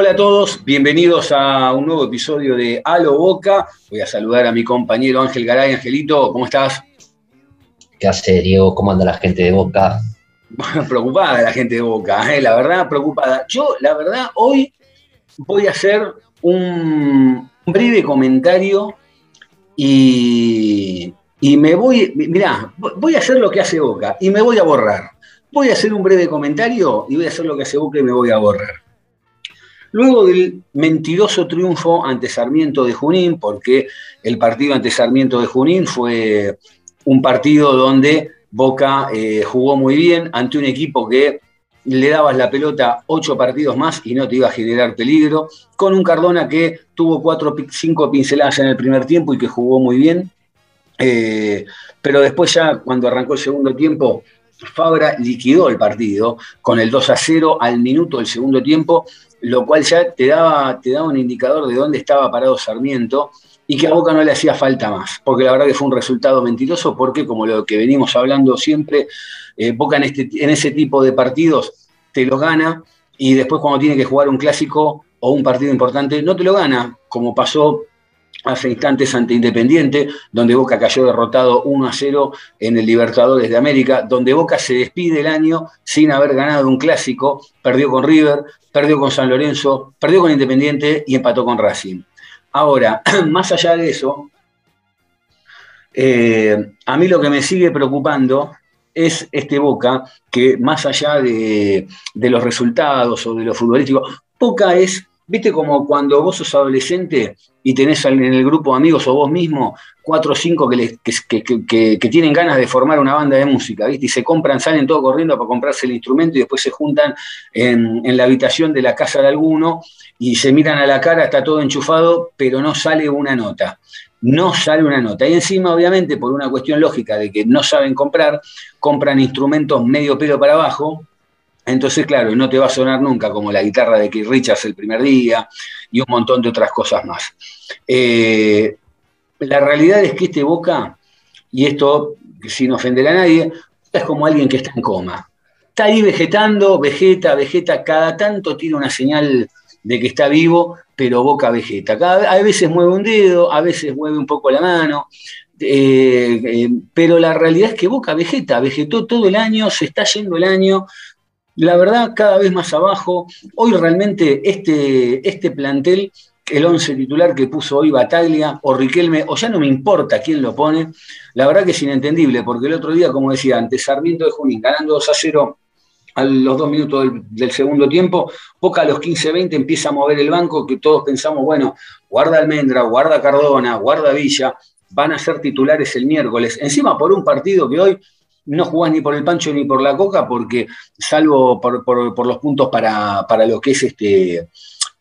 Hola a todos, bienvenidos a un nuevo episodio de Halo Boca. Voy a saludar a mi compañero Ángel Garay. Angelito, ¿cómo estás? ¿Qué hace, Diego? ¿Cómo anda la gente de Boca? Bueno, preocupada la gente de Boca, ¿eh? la verdad, preocupada. Yo, la verdad, hoy voy a hacer un breve comentario y, y me voy, mirá, voy a hacer lo que hace Boca y me voy a borrar. Voy a hacer un breve comentario y voy a hacer lo que hace Boca y me voy a borrar. Luego del mentiroso triunfo ante Sarmiento de Junín, porque el partido ante Sarmiento de Junín fue un partido donde Boca eh, jugó muy bien ante un equipo que le dabas la pelota ocho partidos más y no te iba a generar peligro, con un Cardona que tuvo cuatro, cinco pinceladas en el primer tiempo y que jugó muy bien. Eh, pero después ya cuando arrancó el segundo tiempo, Fabra liquidó el partido con el 2 a 0 al minuto del segundo tiempo lo cual ya te daba, te daba un indicador de dónde estaba parado Sarmiento y que a Boca no le hacía falta más, porque la verdad que fue un resultado mentiroso, porque como lo que venimos hablando siempre, eh, Boca en, este, en ese tipo de partidos te lo gana y después cuando tiene que jugar un clásico o un partido importante no te lo gana, como pasó hace instantes ante Independiente, donde Boca cayó derrotado 1 a 0 en el Libertadores de América, donde Boca se despide el año sin haber ganado un clásico, perdió con River, perdió con San Lorenzo, perdió con Independiente y empató con Racing. Ahora, más allá de eso, eh, a mí lo que me sigue preocupando es este Boca, que más allá de, de los resultados o de lo futbolístico, Boca es ¿Viste como cuando vos sos adolescente y tenés en el grupo amigos o vos mismo cuatro o cinco que, que, tienen ganas de formar una banda de música, ¿viste? Y se compran, salen todos corriendo para comprarse el instrumento y después se juntan en, en la habitación de la casa de alguno y se miran a la cara, está todo enchufado, pero no sale una nota. No sale una nota. Y encima, obviamente, por una cuestión lógica de que no saben comprar, compran instrumentos medio pelo para abajo, entonces, claro, no te va a sonar nunca como la guitarra de Keith Richards el primer día y un montón de otras cosas más. Eh, la realidad es que este Boca, y esto sin ofender a nadie, es como alguien que está en coma. Está ahí vegetando, vegeta, vegeta, cada tanto tiene una señal de que está vivo, pero Boca vegeta. a veces mueve un dedo, a veces mueve un poco la mano, eh, eh, pero la realidad es que Boca vegeta, vegetó todo el año, se está yendo el año, la verdad, cada vez más abajo. Hoy realmente este, este plantel, el 11 titular que puso hoy Bataglia o Riquelme, o ya no me importa quién lo pone, la verdad que es inentendible, porque el otro día, como decía antes, Sarmiento de Junín ganando 2 a 0 a los dos minutos del, segundo tiempo, poca a los 15-20 empieza a mover el banco, que todos pensamos, bueno, guarda Almendra, guarda Cardona, guarda Villa, van a ser titulares el miércoles. Encima por un partido que hoy no jugás ni por el pancho ni por la coca, porque salvo por, los puntos para, lo que es este,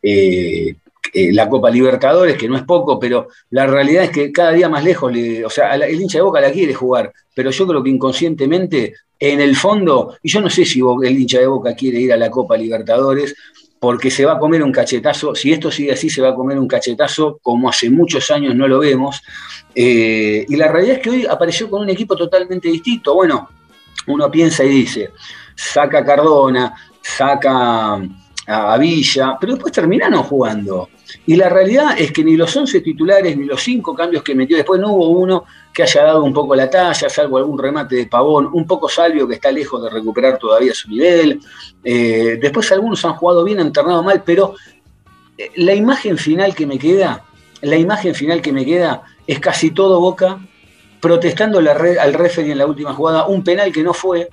eh, eh, la Copa Libertadores, que no es poco, pero la realidad es que cada día más lejos, o sea, el hincha de Boca la quiere jugar, pero yo creo que inconscientemente, en el fondo, y yo no sé si el hincha de Boca quiere ir a la Copa Libertadores, porque se va a comer un cachetazo, si esto sigue así, se va a comer un cachetazo como hace muchos años no lo vemos. Eh, y la realidad es que hoy apareció con un equipo totalmente distinto. Bueno, uno piensa y dice, saca a Cardona, saca a Villa, pero después terminaron jugando. Y la realidad es que ni los 11 titulares, ni los 5 cambios que metió después, no hubo uno que haya dado un poco la talla, salvo algún remate de pavón, un poco Salvio que está lejos de recuperar todavía su nivel. Eh, después algunos han jugado bien, han ternado mal, pero eh, la imagen final que me queda, la imagen final que me queda es casi todo Boca protestando al referee en la última jugada, un penal que no fue,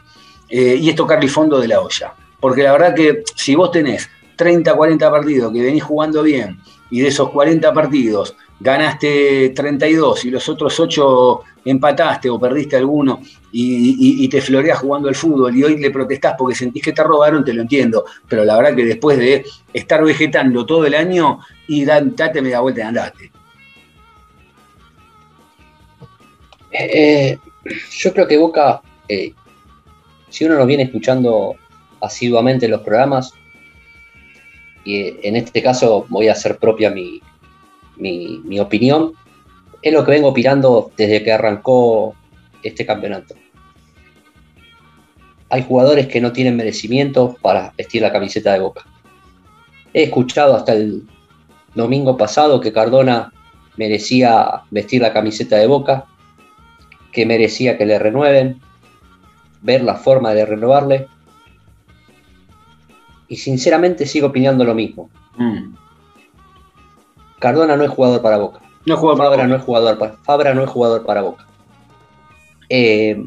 eh, y es tocarle fondo de la olla. Porque la verdad que si vos tenés 30, 40 partidos que venís jugando bien, y de esos 40 partidos ganaste 32 y los otros 8 empataste o perdiste alguno y, te floreas jugando al fútbol y hoy le protestás porque sentís que te robaron, te lo entiendo. Pero la verdad que después de estar vegetando todo el año y date media vuelta y andate. Eh, yo creo que Boca, eh, si uno lo viene escuchando asiduamente en los programas, y en este caso voy a hacer propia mi, mi, opinión, es lo que vengo opinando desde que arrancó este campeonato. Hay jugadores que no tienen merecimiento para vestir la camiseta de Boca. He escuchado hasta el domingo pasado que Cardona merecía vestir la camiseta de Boca, que merecía que le renueven, ver la forma de renovarle y sinceramente sigo opinando lo mismo. Mm. Cardona no es jugador para Boca. No Fabra no es jugador para Fabra no es jugador para Boca. Eh,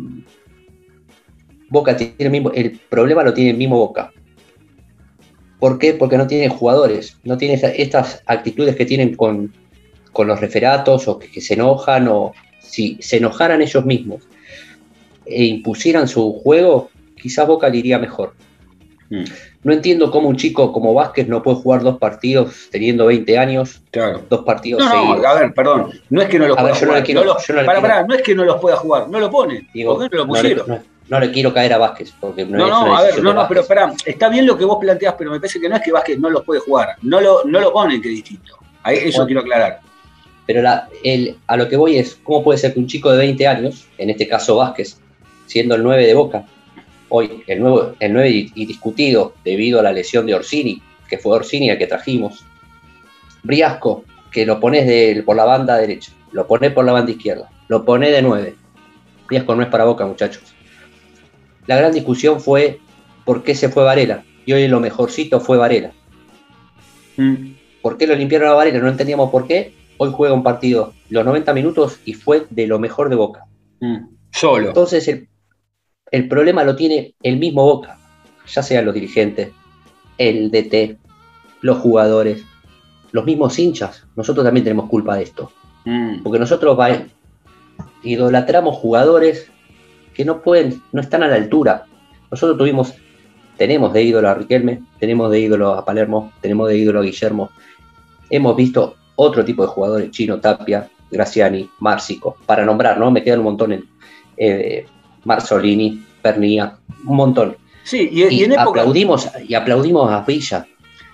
Boca tiene el mismo, el problema lo tiene el mismo Boca. ¿Por qué? Porque no tiene jugadores, no tiene estas actitudes que tienen con, los referatos o que, se enojan o si se enojaran ellos mismos e impusieran su juego, quizás Boca le iría mejor. Mm. No entiendo cómo un chico como Vázquez no puede jugar dos partidos teniendo 20 años. Claro. Dos partidos no, seguidos. a ver, perdón. No es que no los pueda jugar. No, no es que no los pueda jugar. No lo pone. Digo, no lo pusieron? No, le quiero caer a Vázquez. Porque no, no, a ver, no, no, pero espera. Está bien lo que vos planteás, pero me parece que no es que Vázquez no los puede jugar. No lo, no lo ponen, que es distinto. Ahí, eso quiero aclarar. Pero la, el, a lo que voy es, ¿cómo puede ser que un chico de 20 años, en este caso Vázquez, siendo el 9 de Boca, hoy el nuevo, el nuevo y discutido debido a la lesión de Orsini, que fue Orsini el que trajimos. Briasco, que lo pones por la banda derecha, lo pones por la banda izquierda, lo pones de 9. Briasco no es para boca, muchachos. La gran discusión fue por qué se fue Varela. Y hoy lo mejorcito fue Varela. Mm. ¿Por qué lo limpiaron a Varela? No entendíamos por qué. Hoy juega un partido los 90 minutos y fue de lo mejor de Boca. Mm. Solo. Entonces el, el problema lo tiene el mismo Boca, ya sean los dirigentes, el DT, los jugadores, los mismos hinchas. Nosotros también tenemos culpa de esto. Mm. Porque nosotros idolatramos jugadores que no pueden, no están a la altura. Nosotros tuvimos, tenemos de ídolo a Riquelme, tenemos de ídolo a Palermo, tenemos de ídolo a Guillermo. Hemos visto otro tipo de jugadores, Chino, Tapia, Graciani, Márcico, para nombrar, ¿no? Me quedan un montón en, eh, Marzolini, Pernilla, un montón. Sí, y, en época... aplaudimos, y aplaudimos a Villa.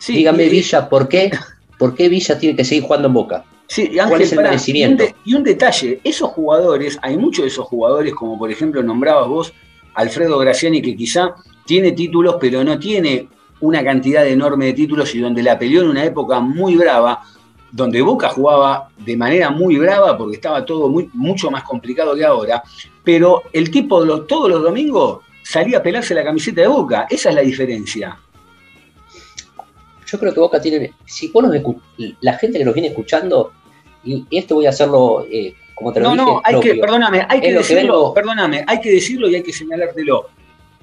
Dígame, Villa, ¿por qué, ¿por qué Villa tiene que seguir jugando en Boca? Sí, ¿Cuál es el merecimiento? Y un, detalle, esos jugadores, hay muchos de esos jugadores, como por ejemplo nombrabas vos, Alfredo Graciani, que quizá tiene títulos, pero no tiene una cantidad enorme de títulos y donde la peleó en una época muy brava, donde Boca jugaba de manera muy brava porque estaba todo muy, mucho más complicado que ahora, pero el tipo todos los domingos salía a pelarse la camiseta de Boca, esa es la diferencia. Yo creo que Boca tiene, si vos la gente que nos viene escuchando, y, esto voy a hacerlo eh, como te lo no, No, hay que, perdóname, hay que decirlo, perdóname, hay que decirlo y hay que señalártelo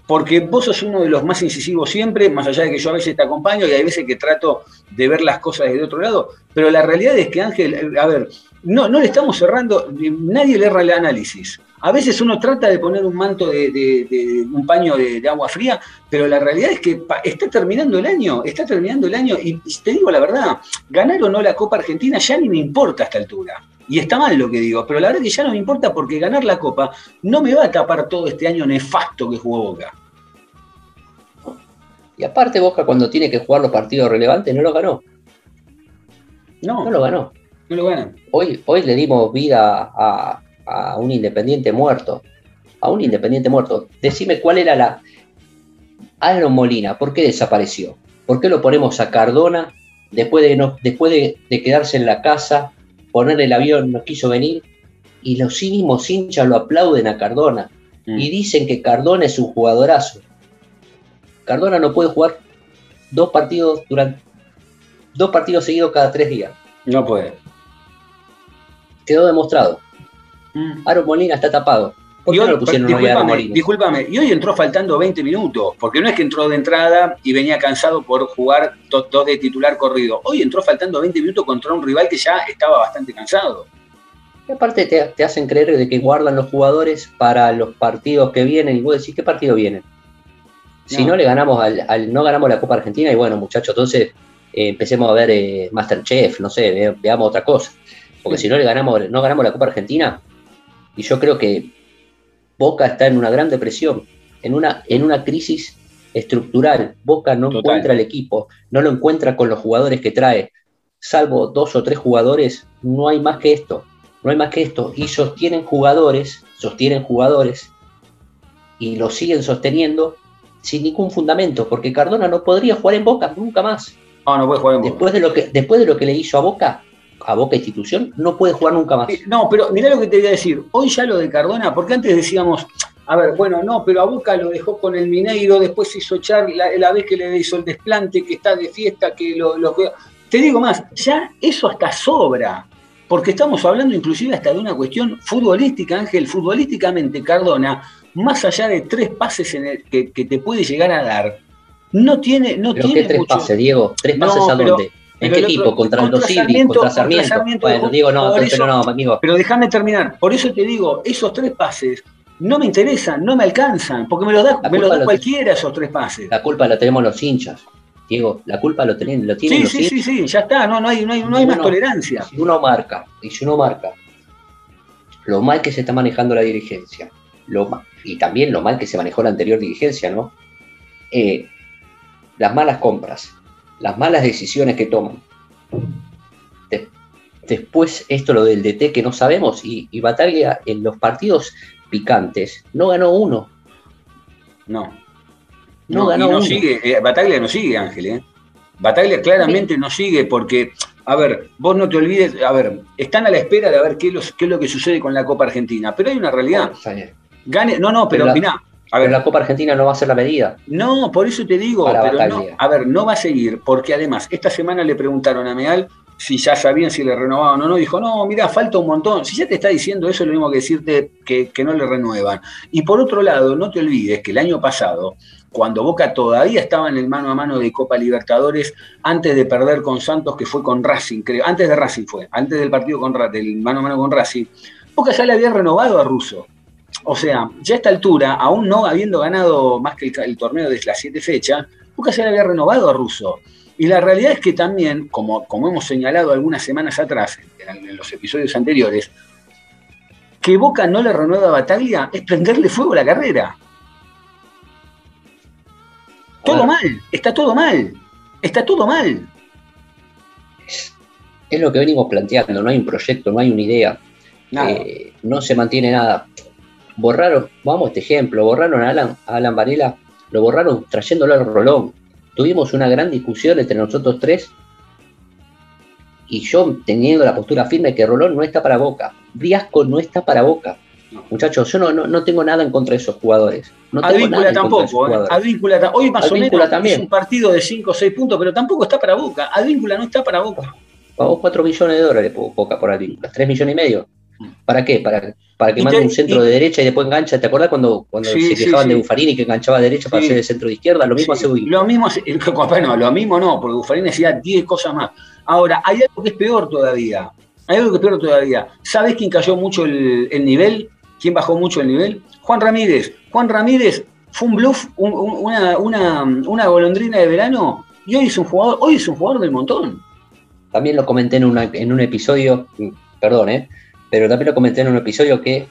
porque vos sos uno de los más incisivos siempre, más allá de que yo a veces te acompaño y hay veces que trato de ver las cosas desde otro lado, pero la realidad es que Ángel, a ver, no, no le estamos cerrando, nadie le erra el análisis. A veces uno trata de poner un manto de, un paño de, agua fría, pero la realidad es que está terminando el año, está terminando el año y te digo la verdad, ganar o no la Copa Argentina ya ni me importa a esta altura. Y está mal lo que digo, pero la verdad es que ya no me importa porque ganar la Copa no me va a tapar todo este año nefasto que jugó Boca. Y aparte Boca cuando tiene que jugar los partidos relevantes no lo ganó. No, no lo ganó. No lo ganó. Hoy, hoy le dimos vida a, un independiente muerto. A un independiente muerto. Decime cuál era la... Aaron Molina, ¿por qué desapareció? ¿Por qué lo ponemos a Cardona después de, no, después de quedarse en la casa poner el avión no quiso venir y los mismos hinchas lo aplauden a Cardona mm. y dicen que Cardona es un jugadorazo. Cardona no puede jugar dos partidos durante dos partidos seguidos cada tres días. No puede. Quedó demostrado. Mm. Aaron Molina está tapado. ¿Por qué no lo pusieron discúlpame, y hoy entró faltando 20 minutos, porque no es que entró de entrada y venía cansado por jugar dos de titular corrido. Hoy entró faltando 20 minutos contra un rival que ya estaba bastante cansado. Y aparte te, hacen creer de que guardan los jugadores para los partidos que vienen y vos decís, ¿qué partido vienen? Si no, le ganamos al, no ganamos la Copa Argentina y bueno, muchachos, entonces eh, empecemos a ver eh, Masterchef, no sé, veamos otra cosa. Porque si no le ganamos, no ganamos la Copa Argentina, y yo creo que Boca está en una gran depresión, en una, en una crisis estructural. Boca no encuentra el equipo, no lo encuentra con los jugadores que trae. Salvo dos o tres jugadores, no hay más que esto. No hay más que esto. Y sostienen jugadores, sostienen jugadores y lo siguen sosteniendo sin ningún fundamento, porque Cardona no podría jugar en Boca nunca más. No, no puede jugar en Boca. Después de lo que, después de lo que le hizo a Boca, a Boca institución, no puede jugar nunca más. Eh, no, pero mirá lo que te voy a decir. Hoy ya lo de Cardona, porque antes decíamos, a ver, bueno, no, pero a Boca lo dejó con el Mineiro, después hizo echar la, vez que le hizo el desplante, que está de fiesta, que lo, lo... Te digo más, ya eso hasta sobra porque estamos hablando inclusive hasta de una cuestión futbolística, Ángel, futbolísticamente Cardona, más allá de tres pases en el que, te puede llegar a dar, no tiene, no tiene ¿qué tres pases, Diego? ¿Tres pases a dónde? ¿En qué tipo? ¿Contra el contra Sarmiento? bueno, Diego, no, pero no, amigo. Pero déjame terminar. Por eso te digo, esos tres pases no me interesan, no me alcanzan, porque me los da, me da cualquiera esos tres pases. La culpa la tenemos los hinchas. Diego, la culpa lo tienen, lo tienen sí, sí, sí, sí, ya está, no, no hay, no hay, no hay más tolerancia. Si uno marca, y si uno marca lo mal que se está manejando la dirigencia, lo y también lo mal que se manejó la anterior dirigencia, ¿no? Eh, las malas compras, las malas decisiones que toman. después esto lo del DT que no sabemos y, y Bataglia en los partidos picantes no ganó uno. No. No, ganó no sigue, eh, Bataglia no sigue, Ángel, ¿eh? Bataglia claramente no sigue porque, a ver, vos no te olvides, a ver, están a la espera de ver qué es, lo, que sucede con la Copa Argentina, pero hay una realidad. Gane, no, no, pero, pero a ver, la Copa Argentina no va a ser la medida. No, por eso te digo, pero no, a ver, no va a seguir, porque además, esta semana le preguntaron a Meal si ya sabían si le renovaban o no, dijo, no, mira, falta un montón. Si ya te está diciendo eso, es lo mismo que decirte que, que no le renuevan. Y por otro lado, no te olvides que el año pasado cuando Boca todavía estaba en el mano a mano de Copa Libertadores, antes de perder con Santos, que fue con Racing, creo, antes de Racing fue, antes del partido con del mano a mano con Racing, Boca ya le había renovado a Russo. O sea, ya a esta altura, aún no habiendo ganado más que el, torneo de las siete fechas, Boca ya le había renovado a Russo. Y la realidad es que también, como, como hemos señalado algunas semanas atrás, en, en los episodios anteriores, que Boca no le renueva a Bataglia es prenderle fuego a la carrera. Todo mal, está todo mal, está todo mal. Es, lo que venimos planteando, no hay un proyecto, no hay una idea, eh, no se mantiene nada. Borraron, vamos a este ejemplo, borraron a Alan, Alan Varela, lo borraron trayéndolo al Rolón. Tuvimos una gran discusión entre nosotros tres y yo teniendo la postura firme que Rolón no está para Boca, Riasco no está para Boca. Muchachos, yo no, no, tengo nada en contra de esos jugadores. No Advíncula tampoco. ¿eh? Advíncula, hoy más o menos también. es un partido de 5 o 6 puntos, pero tampoco está para Boca. Advíncula no está para Boca. Pagó 4 millones de dólares Boca por Advíncula. 3 millones y medio. ¿Para qué? Para, para que mande un centro de derecha y después engancha. ¿Te acuerdas cuando, cuando se quejaban de Buffarini que enganchaba de derecha para hacer el centro de izquierda? Lo mismo hace Uy. Lo mismo no, lo mismo no, porque Buffarini hacía 10 cosas más. Ahora, hay algo que es peor todavía. Hay algo que es peor todavía. ¿Sabes quién cayó mucho el, el nivel? ¿Quién bajó mucho el nivel? Juan Ramírez. Juan Ramírez fue un bluff, una, una, golondrina de verano y hoy es un jugador, hoy es un jugador del montón. También lo comenté en, en un episodio, perdón, ¿eh? Pero también lo comenté en un episodio que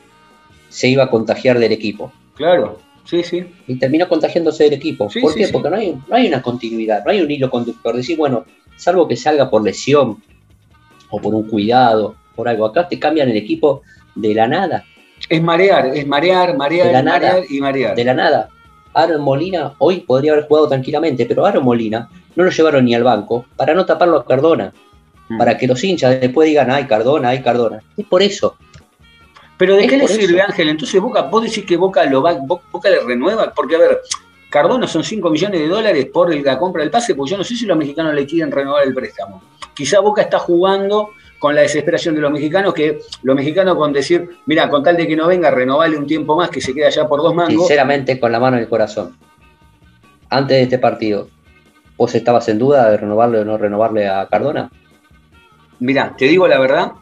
se iba a contagiar del equipo. Claro, sí, sí. Y terminó contagiándose del equipo. ¿Por qué? Porque no hay, no hay una continuidad, no hay un hilo conductor. Decir, bueno, salvo que salga por lesión o por un cuidado, por algo. Acá te cambian el equipo de la nada. Es marear, es marear, marear, marear y marear. De la nada. Aaron Molina hoy podría haber jugado tranquilamente, pero Aaron Molina no lo llevaron ni al banco para no taparlo a Cardona. Para que los hinchas después digan, ay, Cardona, ay, Cardona. Es por eso. Pero ¿de qué le sirve, Ángel? Entonces Boca, vos decís que Boca lo va, Boca le renueva, porque a ver, Cardona son 5 millones de dólares por la compra del pase, pues yo no sé si los mexicanos le quieren renovar el préstamo. Quizá Boca está jugando con la desesperación de los mexicanos, que los mexicanos con decir, mira, con tal de que no venga, renovale un tiempo más, que se quede allá por dos mangos. Sinceramente, con la mano en el corazón. Antes de este partido, ¿vos estabas en duda de renovarle o no renovarle a Cardona? Mira, te digo la verdad,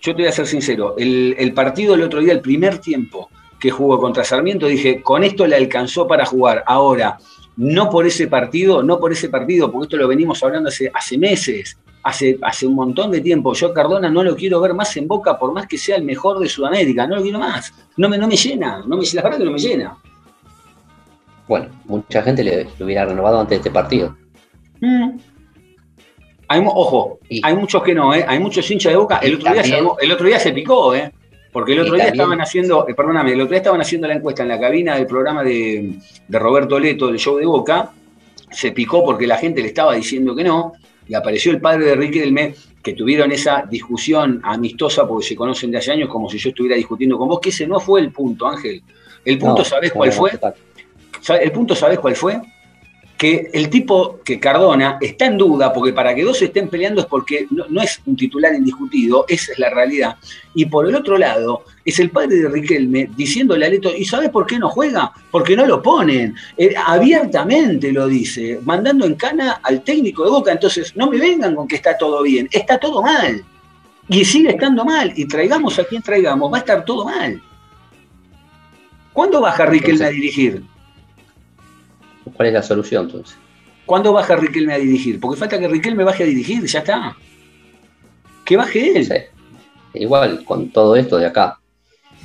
yo te voy a ser sincero, el, el partido el otro día, el primer tiempo que jugó contra Sarmiento, dije, con esto le alcanzó para jugar. Ahora, no por ese partido, no por ese partido, porque esto lo venimos hablando hace, hace meses, hace, hace un montón de tiempo. Yo Cardona no lo quiero ver más en Boca, por más que sea el mejor de Sudamérica, no lo quiero más. No me, no me llena, no me, la verdad que no me llena. Bueno, mucha gente le, hubiera renovado antes de este partido. Mm. Hay, ojo, hay muchos que no, ¿eh? hay muchos hinchas de Boca. El otro, día se, el otro día se picó, ¿eh? Porque el otro día estaban haciendo, eh, perdóname, el otro día estaban haciendo la encuesta en la cabina del programa de, Roberto Leto, del show de Boca, se picó porque la gente le estaba diciendo que no, y apareció el padre de Riquelme, que tuvieron esa discusión amistosa porque se conocen de hace años, como si yo estuviera discutiendo con vos, que ese no fue el punto, Ángel. El punto, ¿sabés cuál fue? El punto, ¿sabés cuál fue? Que el tipo que Cardona está en duda, porque para que dos estén peleando es porque no, es un titular indiscutido, esa es la realidad. Y por el otro lado, es el padre de Riquelme diciéndole a Leto, ¿y sabes por qué no juega? Porque no lo ponen. Eh, abiertamente lo dice, mandando en cana al técnico de Boca. Entonces, no me vengan con que está todo bien, está todo mal. Y sigue estando mal. Y traigamos a quien traigamos, va a estar todo mal. ¿Cuándo baja Riquelme a dirigir? ¿Cuál es la solución entonces? ¿Cuándo baja Riquelme a dirigir? Porque falta que Riquelme baje a dirigir, ya está. Que baje él. Igual, con todo esto de acá,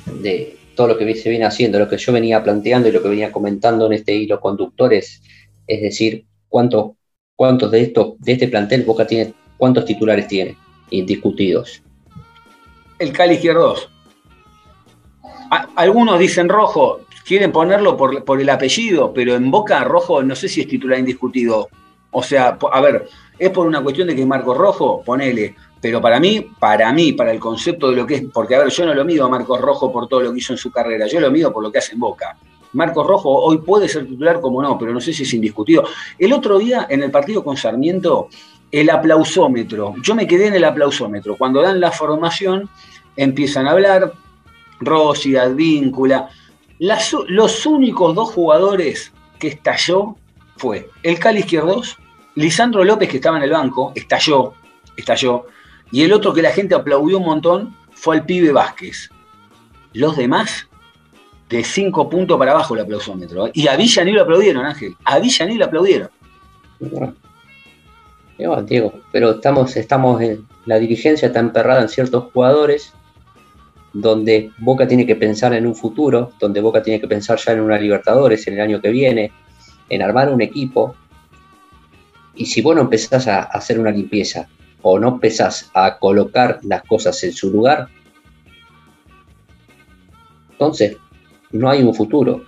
de todo lo que se viene haciendo, lo que yo venía planteando y lo que venía comentando en este hilo conductores, es decir, cuántos, cuántos de estos, de este plantel Boca tiene, cuántos titulares tiene, indiscutidos. El Cali izquierdo. Algunos dicen rojo, quieren ponerlo por, el apellido, pero en Boca Rojo no sé si es titular indiscutido. O sea, a ver, es por una cuestión de que es Marcos Rojo, ponele. Pero para mí, para mí, para el concepto de lo que es, porque a ver, yo no lo mido a Marcos Rojo por todo lo que hizo en su carrera, yo lo mido por lo que hace en Boca. Marcos Rojo hoy puede ser titular como no, pero no sé si es indiscutido. El otro día en el partido con Sarmiento, el aplausómetro, yo me quedé en el aplausómetro. Cuando dan la formación, empiezan a hablar, Rossi, Advíncula, los únicos dos jugadores que estalló fue el Cali Izquierdos, Lisandro López, que estaba en el banco, estalló, estalló, y el otro que la gente aplaudió un montón fue el pibe Vázquez. Los demás, de cinco puntos para abajo el aplausómetro. ¿eh? Y a Villa ni lo aplaudieron, Ángel. A Villa ni lo aplaudieron. Diego, pero estamos, estamos en la dirigencia está emperrada en ciertos jugadores donde Boca tiene que pensar en un futuro, donde Boca tiene que pensar ya en una Libertadores en el año que viene, en armar un equipo. Y si vos no empezás a hacer una limpieza o no empezás a colocar las cosas en su lugar, entonces no hay un futuro.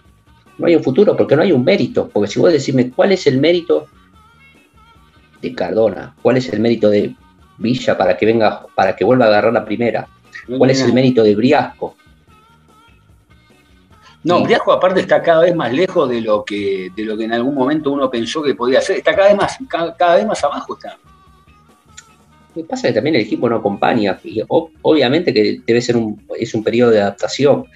No hay un futuro porque no hay un mérito. Porque si vos decime cuál es el mérito de Cardona, cuál es el mérito de Villa para que venga, para que vuelva a agarrar la primera, ¿Cuál es el mérito de Briasco? No, Briasco aparte está cada vez más lejos de lo que, de lo que en algún momento uno pensó que podía ser. Está cada vez más, cada, vez más abajo está. Lo que pasa es que también el equipo no acompaña. Y obviamente que debe ser un, es un periodo de adaptación.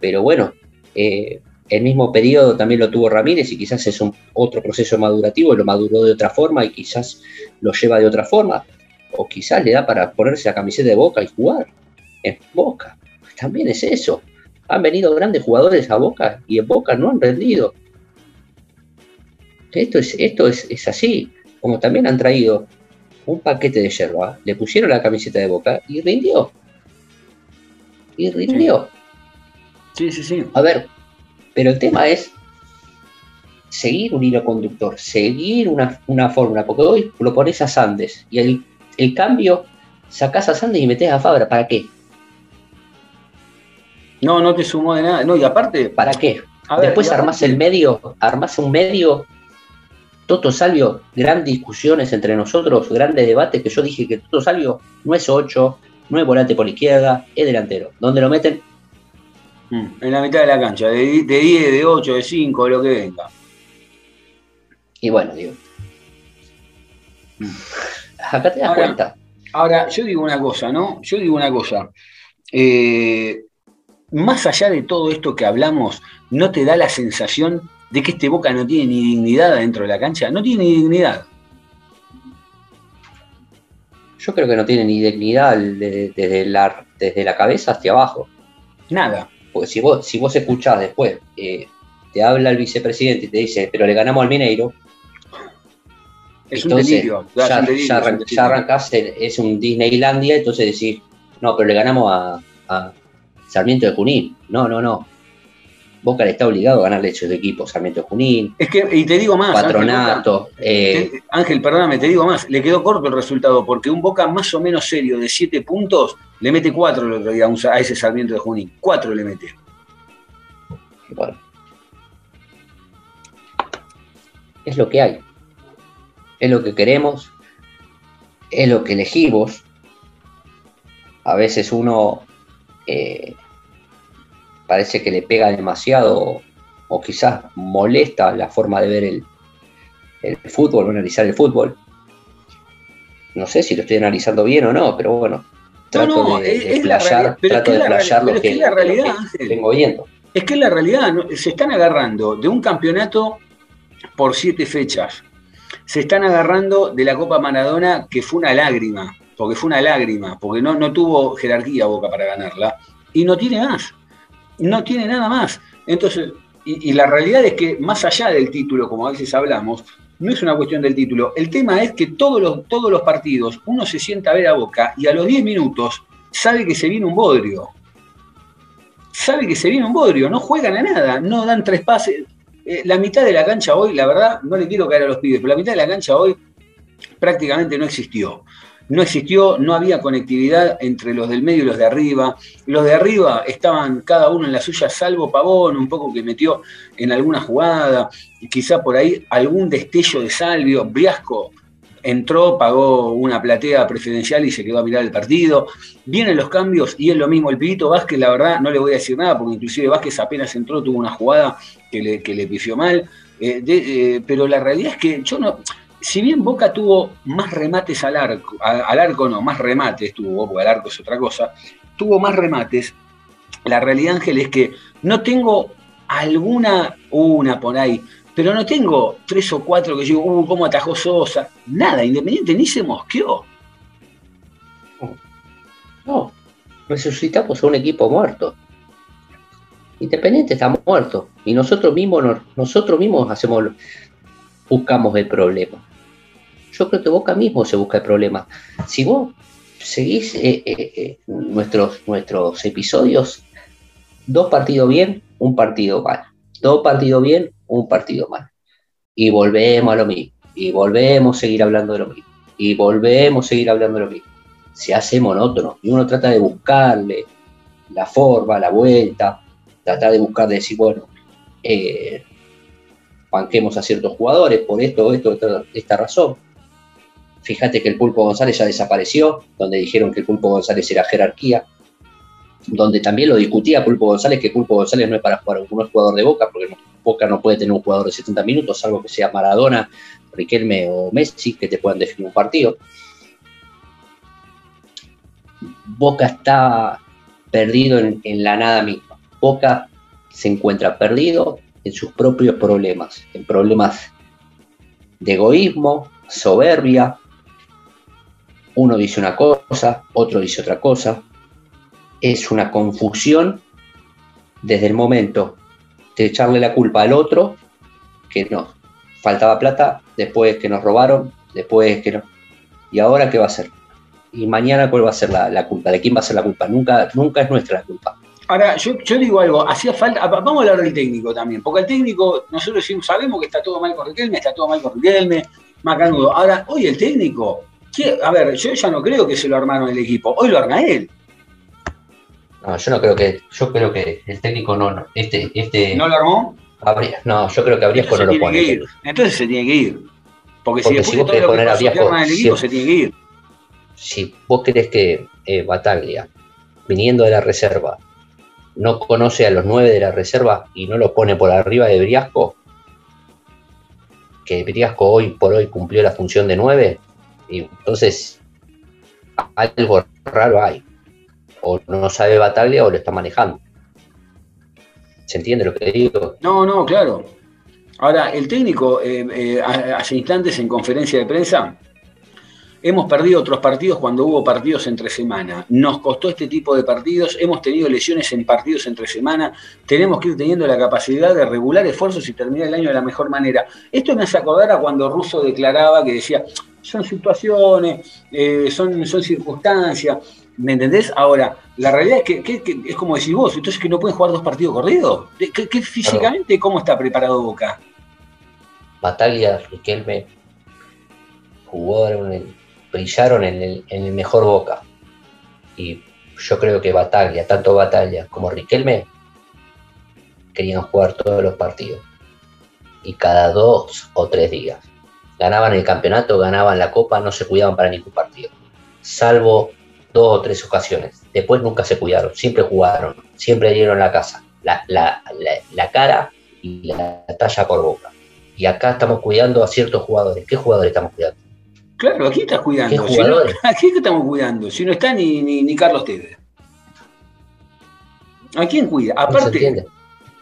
Pero bueno, eh, el mismo periodo también lo tuvo Ramírez y quizás es un otro proceso madurativo, lo maduró de otra forma y quizás lo lleva de otra forma. O quizás le da para ponerse la camiseta de boca y jugar en Boca. También es eso. Han venido grandes jugadores a Boca y en Boca no han rendido. Esto es, esto es, así. Como también han traído un paquete de yerba, le pusieron la camiseta de Boca y rindió. Y rindió. Sí, sí, sí. A ver, pero el tema es seguir un hilo conductor, seguir una, fórmula, porque hoy lo pones a Sandes y el, el cambio sacás a Sandes y metes a Fabra, ¿para qué? No, no te sumó de nada. No, y aparte. ¿Para qué? Después armás el medio, armás un medio. Toto Salvio, grandes discusiones entre nosotros, grandes debates, que yo dije que Toto Salvio no es 8, no es volante por izquierda, es delantero. ¿Dónde lo meten? Mm, en la mitad de la cancha, de, 10, de 8, de 5, lo que venga. Y bueno, digo. Mm. Acá te das cuenta. Ahora, yo digo una cosa, ¿no? Yo digo una cosa. Eh, más allá de todo esto que hablamos, ¿no te da la sensación de que este Boca no tiene ni dignidad dentro de la cancha? No tiene ni dignidad. Yo creo que no tiene ni dignidad desde, la, desde la cabeza hacia abajo. Nada. Porque si vos, si vos escuchás después, eh, te habla el vicepresidente y te dice, pero le ganamos al Mineiro. Es un delirio. Ya, arrancás, es un Disneylandia, entonces decís, no, pero le ganamos a, a Sarmiento de Junín. No, no, no. Boca le está obligado a ganarle hechos de equipo, Sarmiento Junín. Es que, y te digo más. Patronato. Eh, Ángel, perdóname, te digo más. Le quedó corto el resultado porque un Boca más o menos serio de siete puntos le mete cuatro el otro día a ese Sarmiento de Junín. Cuatro le mete. Bueno. Es lo que hay. Es lo que queremos. Es lo que elegimos. A veces uno eh, parece que le pega demasiado o quizás molesta la forma de ver el, el fútbol o analizar el fútbol. No sé si lo estoy analizando bien o no, pero bueno, trato de, explayar, trato de lo que, la realidad, vengo viendo. Es que la realidad, se están agarrando de un campeonato por siete fechas. Se están agarrando de la Copa Maradona, que fue una lágrima, porque fue una lágrima, porque no, no tuvo jerarquía Boca para ganarla, y no tiene más no tiene nada más. Entonces, y, la realidad es que más allá del título, como a veces hablamos, no es una cuestión del título. El tema es que todos los, todos los partidos uno se sienta a ver a boca y a los 10 minutos sabe que se viene un bodrio. Sabe que se viene un bodrio, no juegan a nada, no dan tres pases. Eh, la mitad de la cancha hoy, la verdad, no le quiero caer a los pibes, pero la mitad de la cancha hoy prácticamente no existió no existió, no había conectividad entre los del medio y los de arriba. Los de arriba estaban cada uno en la suya, salvo Pavón, un poco que metió en alguna jugada, quizá por ahí algún destello de Salvio. Briasco entró, pagó una platea preferencial y se quedó a mirar el partido. Vienen los cambios y es lo mismo. El Pibito Vázquez, la verdad, no le voy a decir nada, porque inclusive Vázquez apenas entró, tuvo una jugada que le, pifió mal. Eh, eh, pero la realidad es que yo no si bien Boca tuvo más remates al arco, al arco no, más remates tuvo, porque al arco es otra cosa, tuvo más remates, la realidad, Ángel, es que no tengo alguna, una por ahí, pero no tengo tres o cuatro que digo, uh, cómo atajó Sosa, nada, Independiente ni se mosqueó. No, resucitamos a un equipo muerto. Independiente está muerto. Y nosotros mismos, nosotros mismos hacemos, buscamos el problema yo creo que Boca mismo se busca el problema. Si vos seguís eh, eh, eh, nuestros, nuestros episodios, dos partidos bien, un partido mal. Dos partidos bien, un partido mal. Y volvemos a lo mismo. Y volvemos a seguir hablando de lo mismo. Y volvemos a seguir hablando de lo mismo. Se hace monótono. Y uno trata de buscarle la forma, la vuelta. Tratar de buscar, de decir, bueno, banquemos a ciertos jugadores por esto, esto, esta, razón Fíjate que el Pulpo González ya desapareció, donde dijeron que el Pulpo González era jerarquía, donde también lo discutía Pulpo González, que Pulpo González no es para jugar, no es jugador de Boca, porque Boca no puede tener un jugador de 70 minutos, salvo que sea Maradona, Riquelme o Messi, que te puedan definir un partido. Boca está perdido en, en la nada misma. Boca se encuentra perdido en sus propios problemas, en problemas de egoísmo, soberbia, uno dice una cosa, otro dice otra cosa. Es una confusión desde el momento de echarle la culpa al otro, que no, faltaba plata, después que nos robaron, después que no. ¿Y ahora qué va a ser? Y mañana cuál va a ser la, culpa, de quién va a ser la culpa. Nunca, nunca es nuestra la culpa. Ahora, yo, digo algo, hacía falta, vamos a hablar del técnico también, porque el técnico, nosotros sabemos que está todo mal con Riquelme, está todo mal con Riquelme, Macanudo. Ahora, hoy el técnico a ver, yo ya no creo que se lo armaron el equipo, hoy lo arma él. No, yo no creo que, yo creo que el técnico no, este, este. ¿No lo armó? no, yo creo que Abriasco no lo pone. Entonces se tiene que ir. Porque, si, si vos querés poner a Abriasco, el equipo, se tiene que ir. Si vos querés que eh, Bataglia, viniendo de la reserva, no conoce a los nueve de la reserva y no lo pone por arriba de Briasco, que Briasco hoy por hoy cumplió la función de nueve, y entonces, algo raro hay. O no sabe Bataglia o lo está manejando. ¿Se entiende lo que digo? No, no, claro. Ahora, el técnico, eh, eh, hace instantes en conferencia de prensa, hemos perdido otros partidos cuando hubo partidos entre semana. Nos costó este tipo de partidos, hemos tenido lesiones en partidos entre semana, tenemos que ir teniendo la capacidad de regular esfuerzos y terminar el año de la mejor manera. Esto me hace acordar a cuando Russo declaraba que decía, son situaciones, eh, son, son circunstancias. ¿Me entendés? Ahora, la realidad es que, es como decís vos, entonces que no pueden jugar dos partidos corridos. ¿Qué, físicamente cómo está preparado Boca? Batalla, Riquelme jugaron, brillaron en el, mejor Boca. Y yo creo que Batalla, tanto Batalla como Riquelme, querían jugar todos los partidos. Y cada dos o tres días. Ganaban el campeonato, ganaban la copa, no se cuidaban para ningún partido. Salvo dos o tres ocasiones. Después nunca se cuidaron, siempre jugaron, siempre dieron la casa, la, la cara y la talla por boca. Y acá estamos cuidando a ciertos jugadores. ¿Qué jugadores estamos cuidando? Claro, aquí estás cuidando. ¿Qué aquí estamos cuidando. Si no está ni, ni, Carlos Tevez. ¿A quién cuida? Aparte,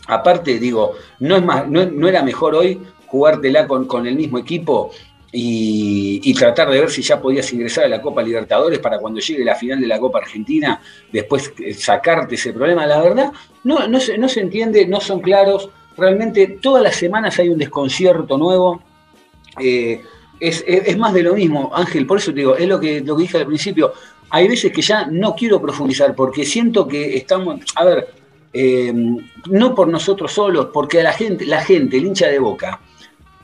aparte digo, no, es más, no, era mejor hoy jugártela con, con el mismo equipo y, tratar de ver si ya podías ingresar a la Copa Libertadores para cuando llegue la final de la Copa Argentina, después eh, sacarte ese problema. La verdad, no, no, se, no se entiende, no son claros. Realmente todas las semanas hay un desconcierto nuevo. Eh, es, más de lo mismo, Ángel, por eso te digo, es lo que, lo que dije al principio. Hay veces que ya no quiero profundizar porque siento que estamos, a ver, eh, no por nosotros solos, porque a la gente, la gente, el hincha de boca,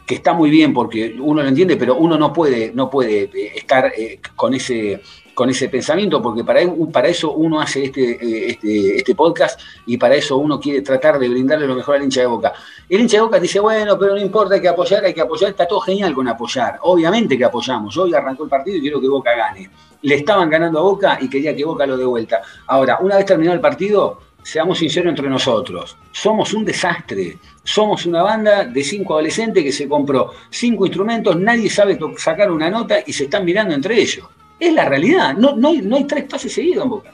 que está muy bien porque uno lo entiende, pero uno no puede, no puede eh, estar con ese con ese pensamiento, porque para, eso uno hace este, eh, este, este, podcast y para eso uno quiere tratar de brindarle lo mejor al hincha de boca. El hincha de boca dice, bueno, pero no importa, hay que apoyar, hay que apoyar, está todo genial con apoyar. Obviamente que apoyamos. Hoy arrancó el partido y quiero que Boca gane. Le estaban ganando a Boca y quería que Boca lo dé vuelta. Ahora, una vez terminado el partido, seamos sinceros entre nosotros, somos un desastre. Somos una banda de cinco adolescentes que se compró cinco instrumentos, nadie sabe sacar una nota y se están mirando entre ellos. Es la realidad. No, no, hay, no hay tres pases seguidos en Boca.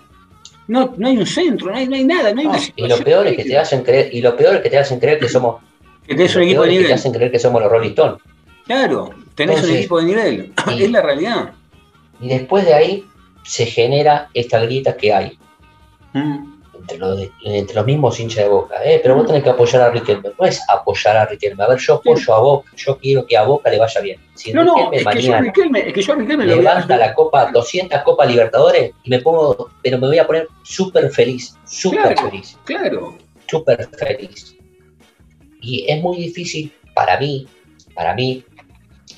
No, no hay un centro, no hay, no hay nada. No hay y lo peor es que te hacen creer, y lo peor es que te hacen creer que somos. Que tenés un equipo de nivel. te hacen creer que somos los Rolling Stones. Claro, tenés un equipo de nivel. es la realidad. Y después de ahí se genera esta grita que hay. Mm entre los, mismos hinchas de Boca, ¿eh? pero vos tenés que apoyar a Riquelme, no es apoyar a Riquelme, a ver, yo apoyo a Boca, yo quiero que a Boca le vaya bien. Si no, no, es que, yo Riquelme, es que yo Riquelme levanta la Copa, 200 Copas Libertadores y me pongo, pero me voy a poner súper feliz, súper feliz. Claro. Súper feliz. Y es muy difícil para mí, para mí,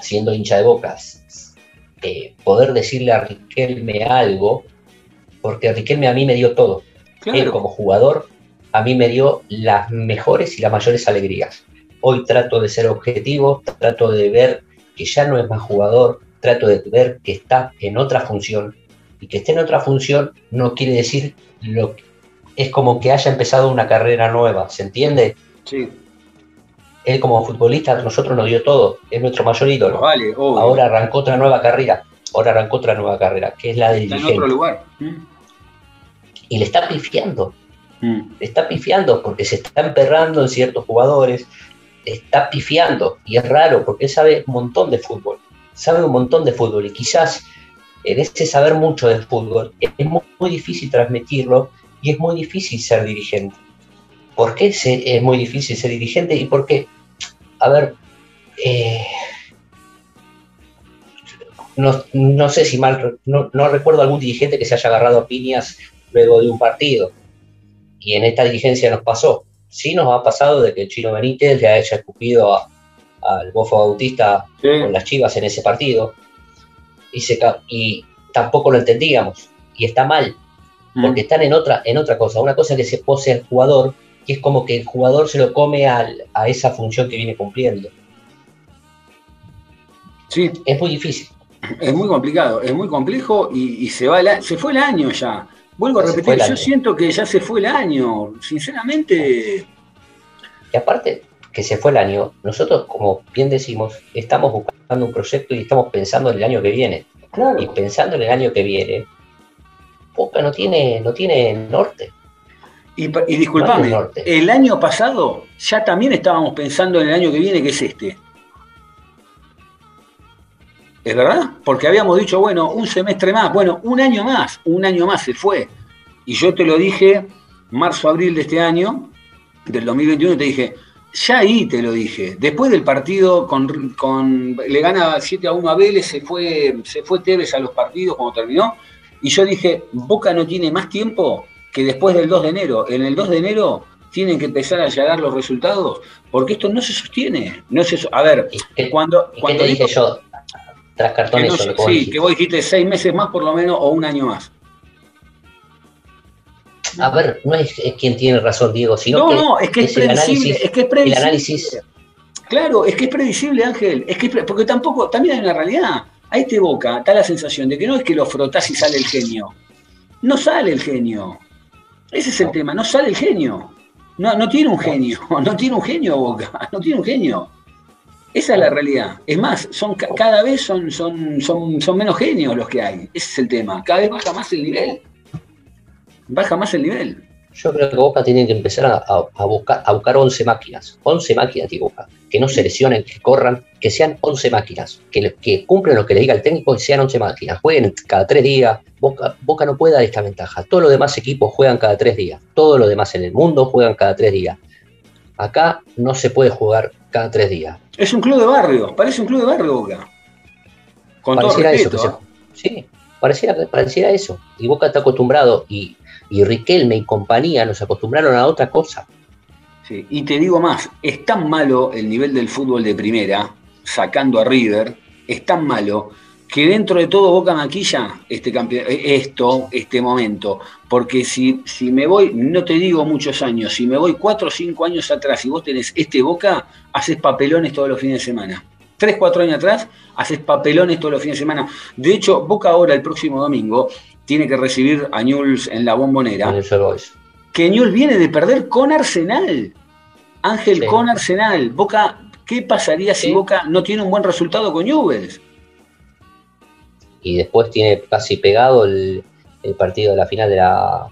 siendo hincha de Bocas, eh, poder decirle a Riquelme algo, porque Riquelme a mí me dio todo él como jugador a mí me dio las mejores y las mayores alegrías. Hoy trato de ser objetivo, trato de ver que ya no es más jugador, trato de ver que está en otra función. Y que esté en otra función no quiere decir lo que es como que haya empezado una carrera nueva, ¿se entiende? Sí. Él como futbolista nosotros nos dio todo, es nuestro mayor ídolo. Vale, Ahora arrancó otra nueva carrera, ahora arrancó otra nueva carrera, que es la de dirigente. en otro lugar. Mm y le está pifiando. Mm. Le está pifiando porque se está emperrando en ciertos jugadores, está pifiando y es raro porque él sabe un montón de fútbol, sabe un montón de fútbol y quizás en ese saber mucho de fútbol es muy, difícil transmitirlo y es muy difícil ser dirigente. ¿Por qué es muy difícil ser dirigente y por qué? A ver, eh, no, sé si mal, no, no, recuerdo algún dirigente que se haya agarrado a piñas luego de un partido. Y en esta diligencia nos pasó. Sí nos ha pasado de que el Chino Benítez le haya escupido al Bofo Bautista con las chivas en ese partido. Y, se, y tampoco lo entendíamos. Y está mal. Mm. Porque están en otra, en otra cosa. Una cosa que se pose el jugador, que es como que el jugador se lo come a esa función que viene cumpliendo. Sí. Es muy difícil. Es muy complicado, es muy complejo y, se, va se fue el año ya. Vuelvo a repetir, yo siento que ya se fue el año, sinceramente. Y aparte que se fue el año, nosotros, como bien decimos, estamos buscando un proyecto y estamos pensando en el año que viene. Y pensando en el año que viene, Boca no tiene, no tiene norte. Y, y disculpame, el año pasado ya también estábamos pensando en el año que viene, que es este. ¿Es verdad? Porque habíamos dicho, bueno, un semestre más, bueno, un año más, un año más se fue. Y yo te lo dije marzo, abril de este año, del 2021, te dije, ya ahí te lo dije. Después del partido, con, con, le gana 7 a 1 a Vélez, se fue, se fue Tevez a los partidos cuando terminó. Y yo dije, Boca no tiene más tiempo que después del 2 de enero. En el 2 de enero tienen que empezar a llegar los resultados, porque esto no se sostiene. No se, a ver, cuando, cuando dije yo, tras cartones. sí, que vos dijiste seis meses más por lo menos o un año más. A ver, no es, quien tiene razón, Diego, sino no, que no, es que es, predecible, es que es predecible. El análisis. Claro, es que es predecible, Ángel. Es que porque tampoco, también hay una realidad. A este boca da la sensación de que no es que lo frotás y sale el genio. No sale el genio. Ese es el tema, no sale el genio. No, no tiene un genio, no tiene un genio Boca, no tiene un genio. Esa es la realidad. Es más, son, cada vez son, son, son, son menos genios los que hay. Ese es el tema. Cada vez baja más el nivel baja más el nivel. Yo creo que Boca tiene que empezar a, buscar, a buscar 11 máquinas. 11 máquinas de Boca. Que no se lesionen, que corran, que sean 11 máquinas. Que, que cumplan lo que le diga el técnico y sean 11 máquinas. Jueguen cada 3 días. Boca, Boca no puede dar esta ventaja. Todos los demás equipos juegan cada 3 días. Todos los demás en el mundo juegan cada 3 días. Acá no se puede jugar cada 3 días. Es un club de barrio. Parece un club de barrio Boca. Con pareciera todo respeto, eso. ¿eh? sí, pareciera, pareciera eso. Y Boca está acostumbrado y y Riquelme y compañía nos acostumbraron a otra cosa. Sí, y te digo más, es tan malo el nivel del fútbol de primera, sacando a River, es tan malo que dentro de todo Boca maquilla este esto, este momento. Porque si, si me voy, no te digo muchos años, si me voy cuatro o cinco años atrás y vos tenés este Boca, haces papelones todos los fines de semana. Tres, cuatro años atrás, haces papelones todos los fines de semana. De hecho, Boca ahora, el próximo domingo, tiene que recibir a Newell's en la bombonera. Que Newell's viene de perder con Arsenal. Ángel con Arsenal. Boca, ¿qué pasaría si Boca no tiene un buen resultado con Newell's? Y después tiene casi pegado el, partido de la final de la,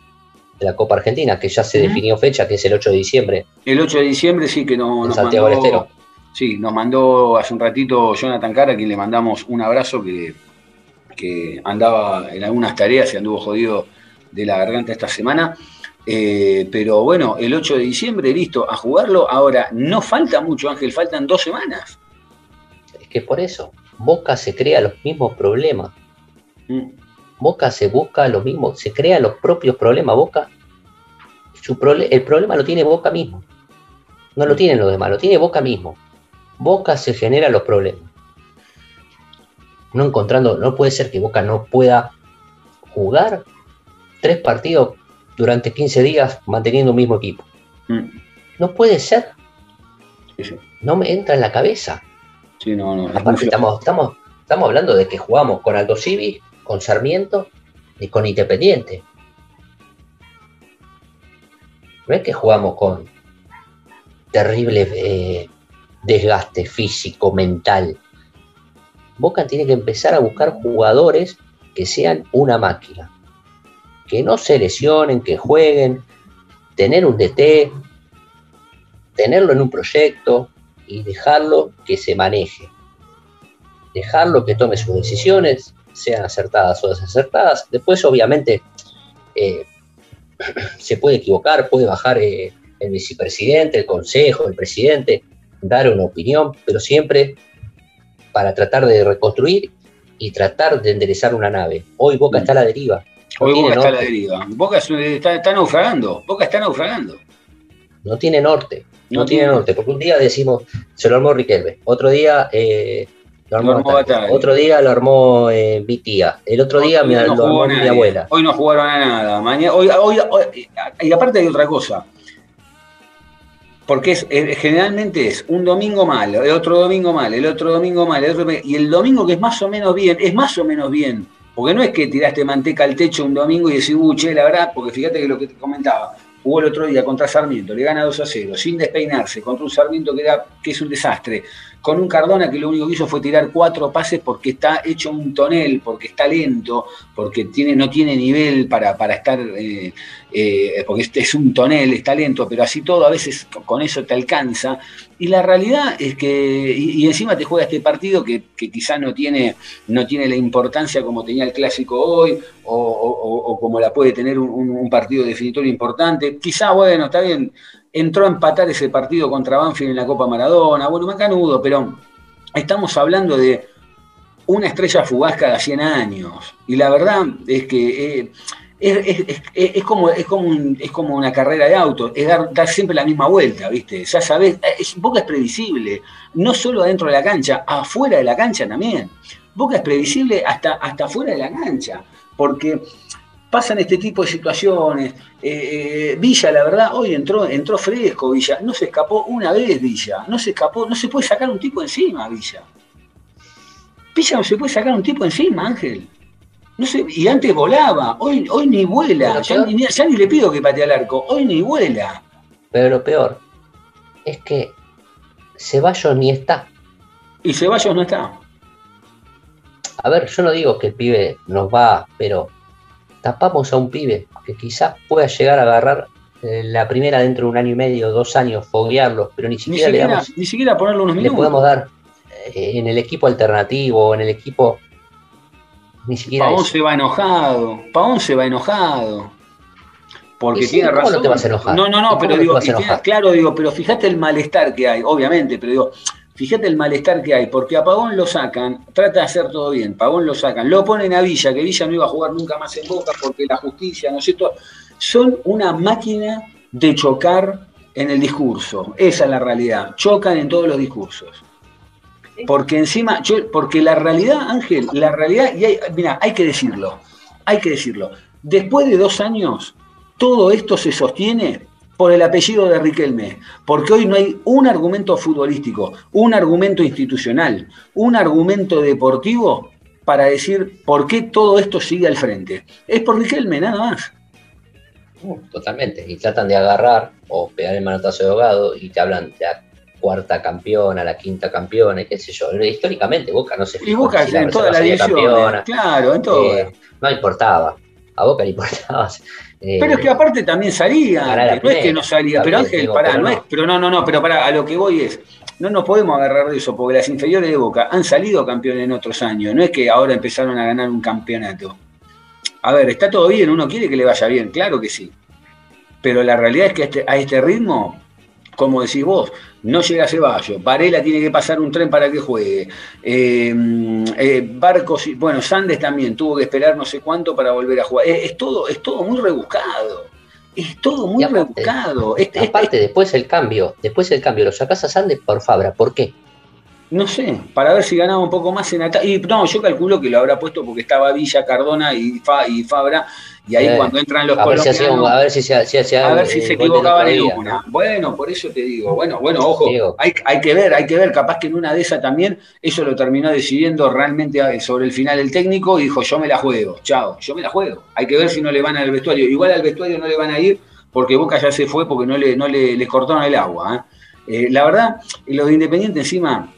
Copa Argentina, que ya se definió fecha, que es el 8 de diciembre. El 8 de diciembre sí que no, nos Santiago mandó, Sí, nos mandó hace un ratito Jonathan Cara, a quien le mandamos un abrazo que que andaba en algunas tareas y anduvo jodido de la garganta esta semana. Eh, pero bueno, el 8 de diciembre, listo, a jugarlo. Ahora, no falta mucho, Ángel, faltan dos semanas. Es que por eso, Boca se crea los mismos problemas. Mm. Boca se busca los mismos, se crea los propios problemas. Boca, su el problema lo tiene Boca mismo. No lo tienen los demás, lo tiene Boca mismo. Boca se genera los problemas no encontrando, no puede ser que Boca no pueda jugar tres partidos durante 15 días manteniendo un mismo equipo. Mm. No puede ser. No me entra en la cabeza. Aparte, estamos, estamos, estamos hablando de que jugamos con Aldo Civi, con Sarmiento y con Independiente. No es que jugamos con terrible eh, desgaste físico, mental. Boca tiene que empezar a buscar jugadores que sean una máquina, que no se lesionen, que jueguen, tener un DT, tenerlo en un proyecto y dejarlo que se maneje. Dejarlo que tome sus decisiones, sean acertadas o desacertadas. Después, obviamente, eh, se puede equivocar, puede bajar eh, el vicepresidente, el consejo, el presidente, dar una opinión, pero siempre para tratar de reconstruir y tratar de enderezar una nave. Hoy Boca está a la deriva. Hoy Boca está a la deriva. Boca está, naufragando. Boca está naufragando. No tiene norte. No, tiene, norte. Porque un día decimos, se lo armó Riquelme. Otro día eh, lo armó, Otro día lo armó eh, mi tía. El otro día lo armó mi abuela. Hoy no jugaron a nada. Mañana, hoy, hoy, y aparte hay otra cosa porque es, generalmente es un domingo mal, el otro domingo mal, el otro domingo mal, el otro, y el domingo que es más o menos bien, es más o menos bien. Porque no es que tiraste manteca al techo un domingo y decís, uh, che, la verdad, porque fíjate que lo que te comentaba, jugó el otro día contra Sarmiento, le gana 2 a 0, sin despeinarse, contra un Sarmiento que, que es un desastre, con un Cardona que lo único que hizo fue tirar cuatro pases porque está hecho un tonel, porque está lento, porque tiene, no tiene nivel para, estar eh, eh, porque este es un tonel, es talento, pero así todo a veces con eso te alcanza. Y la realidad es que, y, encima te juega este partido que, que quizá no tiene, no tiene la importancia como tenía el clásico hoy, o, como la puede tener un, partido definitorio importante. Quizá, bueno, está bien, entró a empatar ese partido contra Banfield en la Copa Maradona, bueno, macanudo, pero estamos hablando de una estrella fugaz cada 100 años. Y la verdad es que eh, es, como, es, como es como una carrera de auto, es dar, siempre la misma vuelta, ¿viste? Ya sabes, es, Boca es previsible, no solo adentro de la cancha, afuera de la cancha también. Boca es previsible hasta, hasta afuera de la cancha, porque pasan este tipo de situaciones. Eh, eh, Villa, la verdad, hoy entró, entró fresco Villa, no se escapó una vez Villa, no se escapó, no se puede sacar un tipo encima, Villa. Villa no se puede sacar un tipo encima, Ángel. No sé, y antes volaba, hoy, hoy ni vuela, ya ni, le pido que patee al arco, hoy ni vuela. Pero lo peor es que Ceballos ni está. Y Ceballos no está. A ver, yo no digo que el pibe nos va, pero tapamos a un pibe que quizás pueda llegar a agarrar eh, la primera dentro de un año y medio, dos años, foguearlo, pero ni siquiera, le damos, ni siquiera ponerle unos minutos. Le podemos dar eh, en el equipo alternativo, en el equipo ni siquiera. Paón se va enojado. Paón se va enojado. Porque tiene razón. No te vas a enojar? No, no, no, pero digo, claro, digo, pero fíjate el malestar que hay, obviamente, pero digo, fíjate el malestar que hay, porque a Pagón lo sacan, trata de hacer todo bien, Pagón lo sacan, lo ponen a Villa, que Villa no iba a jugar nunca más en Boca porque la justicia, ¿no es cierto? Son una máquina de chocar en el discurso, esa es la realidad, chocan en todos los discursos. Porque encima, porque la realidad, Ángel, la realidad, y hay, mira, hay que decirlo, hay que decirlo. Después de dos años, todo esto se sostiene por el apellido de Riquelme, porque hoy no hay un argumento futbolístico, un argumento institucional, un argumento deportivo para decir por qué todo esto sigue al frente. Es por Riquelme, nada más. Totalmente, y tratan de agarrar o pegar el manotazo de ahogado y te hablan de cuarta campeona, la quinta campeona, qué sé yo. Históricamente Boca no se fijó. Y Boca en toda la división, claro, en todo. Eh, no importaba, a Boca le importaba. Eh, pero es que aparte también salía, no es que no salía, pero Ángel, pará, no, es, pero no, no, no, pero pará, a lo que voy es, no nos podemos agarrar de eso, porque las inferiores de Boca han salido campeones en otros años, no es que ahora empezaron a ganar un campeonato. A ver, está todo bien, uno quiere que le vaya bien, claro que sí. Pero la realidad es que a este, a este ritmo, como decís vos, no llega Ceballos, Varela tiene que pasar un tren para que juegue, eh, eh, Barcos, bueno, Sandes también tuvo que esperar no sé cuánto para volver a jugar, es, todo, es todo muy rebuscado, es todo muy rebuscado. Aparte, después el cambio, después el cambio, lo sacás a Sandes por Fabra, ¿por qué? No sé, para ver si ganaba un poco más en ataque. Y no, yo calculo que lo habrá puesto porque estaba Villa, Cardona y, y Fabra. Y ahí eh, cuando entran los colombianos. a ver si, se, a ver si se equivocaban en una. Bueno, por eso te digo. Bueno, bueno, ojo, hay, hay, que ver, hay que ver. Capaz que en una de esas también eso lo terminó decidiendo realmente ah, sobre el final el técnico y dijo: Yo me la juego, chao, yo me la juego. Hay que ver si no le van al vestuario. Igual al vestuario no le van a ir porque Boca ya se fue porque no le, no le, cortaron el agua. ¿eh? Eh, la verdad, los de Independiente encima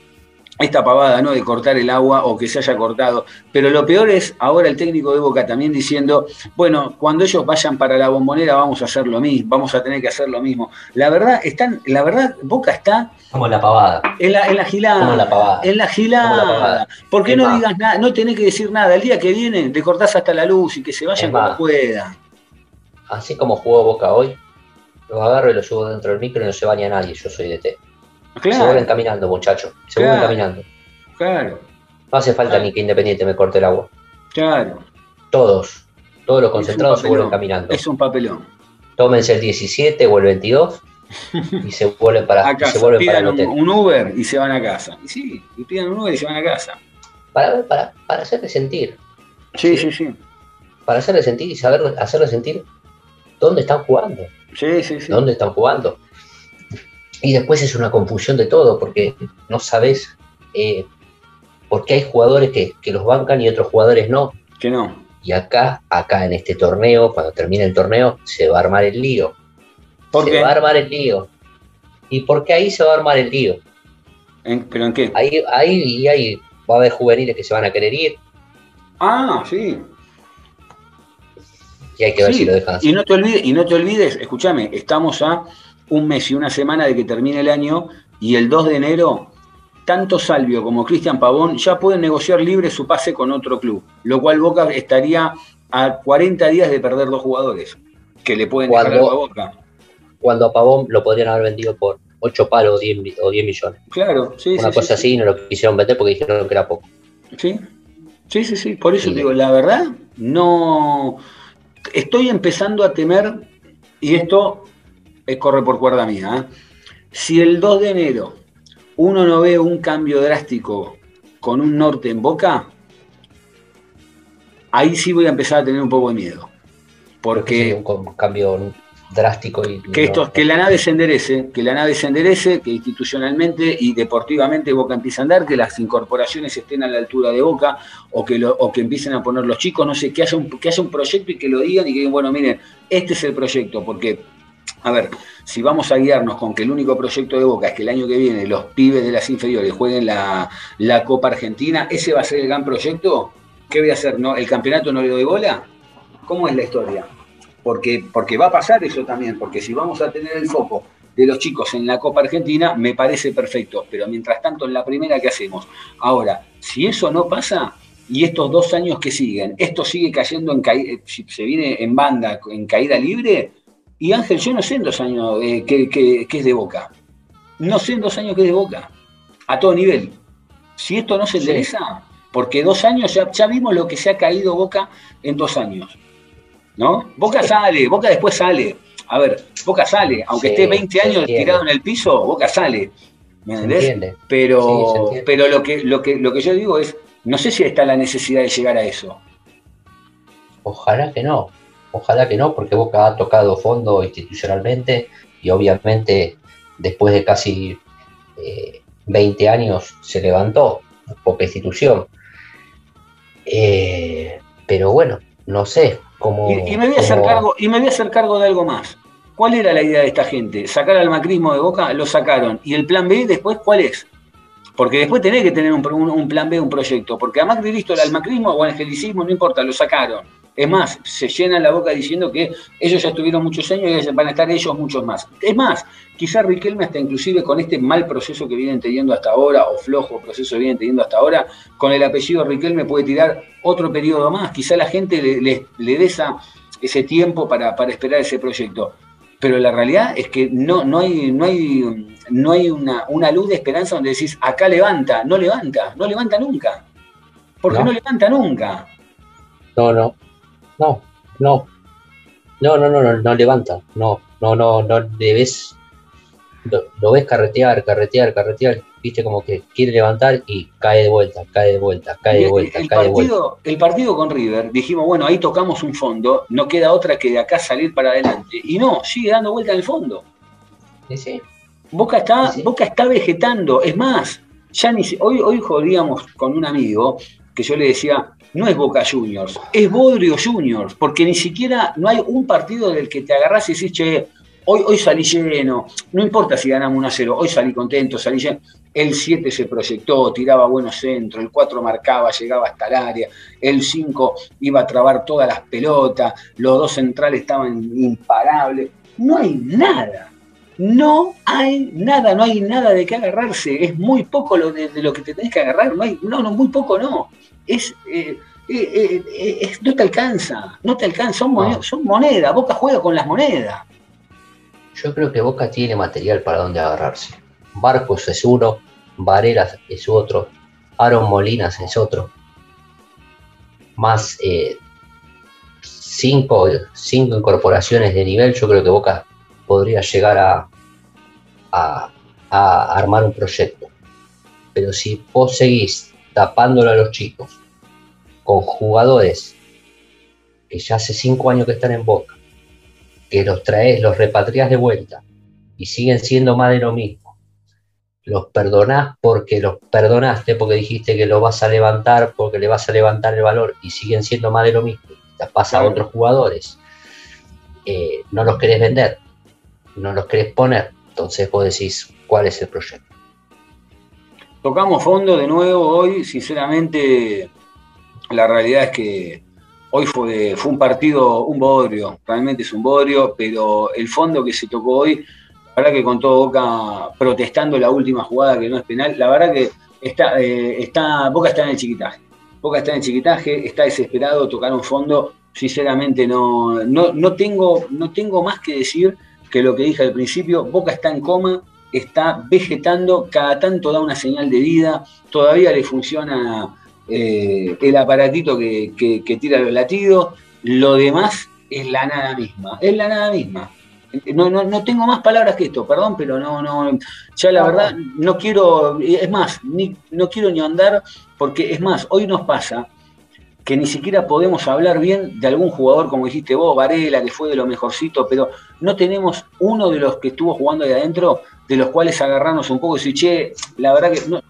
esta pavada, ¿no? De cortar el agua o que se haya cortado. Pero lo peor es ahora el técnico de Boca también diciendo, bueno, cuando ellos vayan para la bombonera vamos a hacer lo mismo, vamos a tener que hacer lo mismo. La verdad, están, la verdad, Boca está. Como la pavada. En la, en la gilada. Como la pavada. En la gilada. ¿Por qué no digas nada? No tenés que decir nada. El día que viene te cortás hasta la luz y que se vayan como puedan. Así como jugó Boca hoy, lo agarro y lo subo dentro del micro y no se baña nadie. Yo soy de té. Se vuelven caminando, muchachos. Se vuelven caminando. Claro. No hace falta ni que Independiente me corte el agua. Claro. Todos. Todos los concentrados se vuelven caminando. Es un papelón. Tómense el 17 o el 22 y se vuelven para, Se vuelven para el hotel. Un, Uber y se van a casa. Y sí, y pidan un Uber y se van a casa. Para, para, para hacerle sentir. Sí, sí, sí, Para hacerle sentir y saber hacerle sentir dónde están jugando. Sí, sí, sí. ¿Dónde están jugando? Y después es una confusión de todo, porque no sabes eh, por qué hay jugadores que, los bancan y otros jugadores no. Que no. Y acá, acá en este torneo, cuando termine el torneo, se va a armar el lío. ¿Por se va a armar el lío. ¿Y por qué ahí se va a armar el lío? ¿Pero en qué? Ahí, ahí, ahí va a haber juveniles que se van a querer ir. Ah, sí. Y hay que ver si lo dejan Y no te olvides, y no te olvides, escúchame, estamos a un mes y una semana de que termine el año y el 2 de enero tanto Salvio como Cristian Pavón ya pueden negociar libre su pase con otro club, lo cual Boca estaría a 40 días de perder dos jugadores que le pueden dejar a Boca. Cuando a Pavón lo podrían haber vendido por 8 palos o 10, millones. Claro, sí, Una cosa así no lo quisieron vender porque dijeron que era poco. Sí, sí, sí, sí. Por eso digo, la verdad, no. Estoy empezando a temer, y esto corre por cuerda mía. ¿eh? Si el 2 de enero uno no ve un cambio drástico con un norte en boca, ahí sí voy a empezar a tener un poco de miedo. Porque. Un cambio drástico y. Que, esto, que la nave se enderece, que la nave se enderece, que institucionalmente y deportivamente Boca empieza a andar, que las incorporaciones estén a la altura de Boca, o que, lo, o que empiecen a poner los chicos, no sé, que haya, un, que haya un proyecto y que lo digan y que digan, bueno, miren, este es el proyecto, porque a ver, si vamos a guiarnos con que el único proyecto de Boca es que el año que viene los pibes de las inferiores jueguen la, Copa Argentina, ¿ese va a ser el gran proyecto? ¿Qué voy a hacer? ¿No? ¿El campeonato no le doy bola? ¿Cómo es la historia? Porque, porque va a pasar eso también, porque si vamos a tener el foco de los chicos en la Copa Argentina, me parece perfecto, pero mientras tanto en la primera, ¿qué hacemos? Ahora, si eso no pasa, y estos dos años que siguen, esto sigue cayendo en caída, se viene en banda, en caída libre, y Ángel, yo no sé en dos años eh, que, es de Boca. No sé en dos años que es de Boca. A todo nivel. Si esto no se endereza, porque dos años ya, ya vimos lo que se ha caído Boca en dos años. ¿No? Boca sale, Boca después sale. A ver, Boca sale, aunque esté 20 años tirado en el piso, Boca sale. ¿Me entendés? Pero, pero lo, que, lo, que, lo que yo digo es, no sé si está la necesidad de llegar a eso. Ojalá que no. Ojalá que no, porque Boca ha tocado fondo institucionalmente y obviamente después de casi 20 eh, años se levantó, poca institución. Eh, pero bueno, no sé cómo... Y, me voy a hacer cargo, y me voy a hacer cargo de algo más. ¿Cuál era la idea de esta gente? Sacar al macrismo de Boca, lo sacaron. ¿Y el plan B después cuál es? Porque después tenés que tener un, plan B, un proyecto. Porque a Macri listo, el macrismo o el angelicismo, no importa, lo sacaron es más, se llenan la boca diciendo que ellos ya estuvieron muchos años y van a estar ellos muchos más. Es más, quizás Riquelme hasta inclusive con este mal proceso que vienen teniendo hasta ahora, o flojo proceso que vienen teniendo hasta ahora, con el apellido Riquelme puede tirar otro periodo más. Quizá la gente le, dé ese tiempo para, esperar ese proyecto. Pero la realidad es que no, no hay, no hay, no hay una, luz de esperanza donde decís, acá levanta, no levanta, no levanta nunca. Porque no levanta nunca. No, no, no, no. No, no, no, no, no levanta. No, no, no, no debes. Lo, ves carretear, carretear, carretear. Viste como que quiere levantar y cae de vuelta, cae de vuelta, cae de vuelta, el, cae partido, de vuelta. El partido con River, dijimos, bueno, ahí tocamos un fondo, no queda otra que de acá salir para adelante. Y no, sigue dando vuelta en el fondo. Sí, sí. Boca está, Boca está vegetando. Es más, ya ni hoy, hoy jodíamos con un amigo que yo le decía, no es Boca Juniors, es Bodrio Juniors, porque ni siquiera no hay un partido del que te agarras y decís, che, hoy, hoy salí lleno, no importa si ganamos 1 a 0, hoy salí contento, salí lleno. El 7 se proyectó, tiraba buenos centros, el 4 marcaba, llegaba hasta el área, el 5 iba a trabar todas las pelotas, los dos centrales estaban imparables. No hay nada, no hay nada, no hay nada de qué agarrarse, es muy poco lo de, lo que te tenés que agarrar, no, hay, no, no, muy poco no es, eh, eh, eh, no te alcanza, no te alcanza, son, monedas, son monedas, Boca juega con las monedas. Yo creo que Boca tiene material para donde agarrarse. Barcos es uno, Varela es otro, Aaron Molinas es otro. Más cinco, cinco incorporaciones de nivel, yo creo que Boca podría llegar a, a, a armar un proyecto. Pero si vos seguís tapándolo a los chicos, con jugadores que ya hace cinco años que están en Boca, que los traes, los repatrias de vuelta y siguen siendo más de lo mismo. Los perdonás porque los perdonaste, porque dijiste que lo vas a levantar, porque le vas a levantar el valor y siguen siendo más de lo mismo. Te pasa a otros jugadores. Eh, no los querés vender, no los querés poner. Entonces vos decís, ¿cuál es el proyecto? Tocamos fondo de nuevo hoy, sinceramente la realidad es que hoy fue, fue un partido, un bodrio, realmente es un bodrio, pero el fondo que se tocó hoy, la verdad que con todo Boca protestando la última jugada que no es penal, la verdad que está, eh, está Boca está en el chiquitaje. Boca está en el chiquitaje, está desesperado, tocar un fondo, sinceramente no, no, no, tengo, no tengo más que decir que lo que dije al principio, Boca está en coma, está vegetando, cada tanto da una señal de vida, todavía le funciona eh, el aparatito que, tira los latidos, lo demás es la nada misma, es la nada misma. No, no, tengo más palabras que esto, perdón, pero no, no, ya la verdad no quiero, es más, ni, no quiero ni andar, porque es más, hoy nos pasa que ni siquiera podemos hablar bien de algún jugador, como dijiste vos, Varela, que fue de lo mejorcito, pero no tenemos uno de los que estuvo jugando ahí adentro, de los cuales agarrarnos un poco y decir, che, la verdad que no,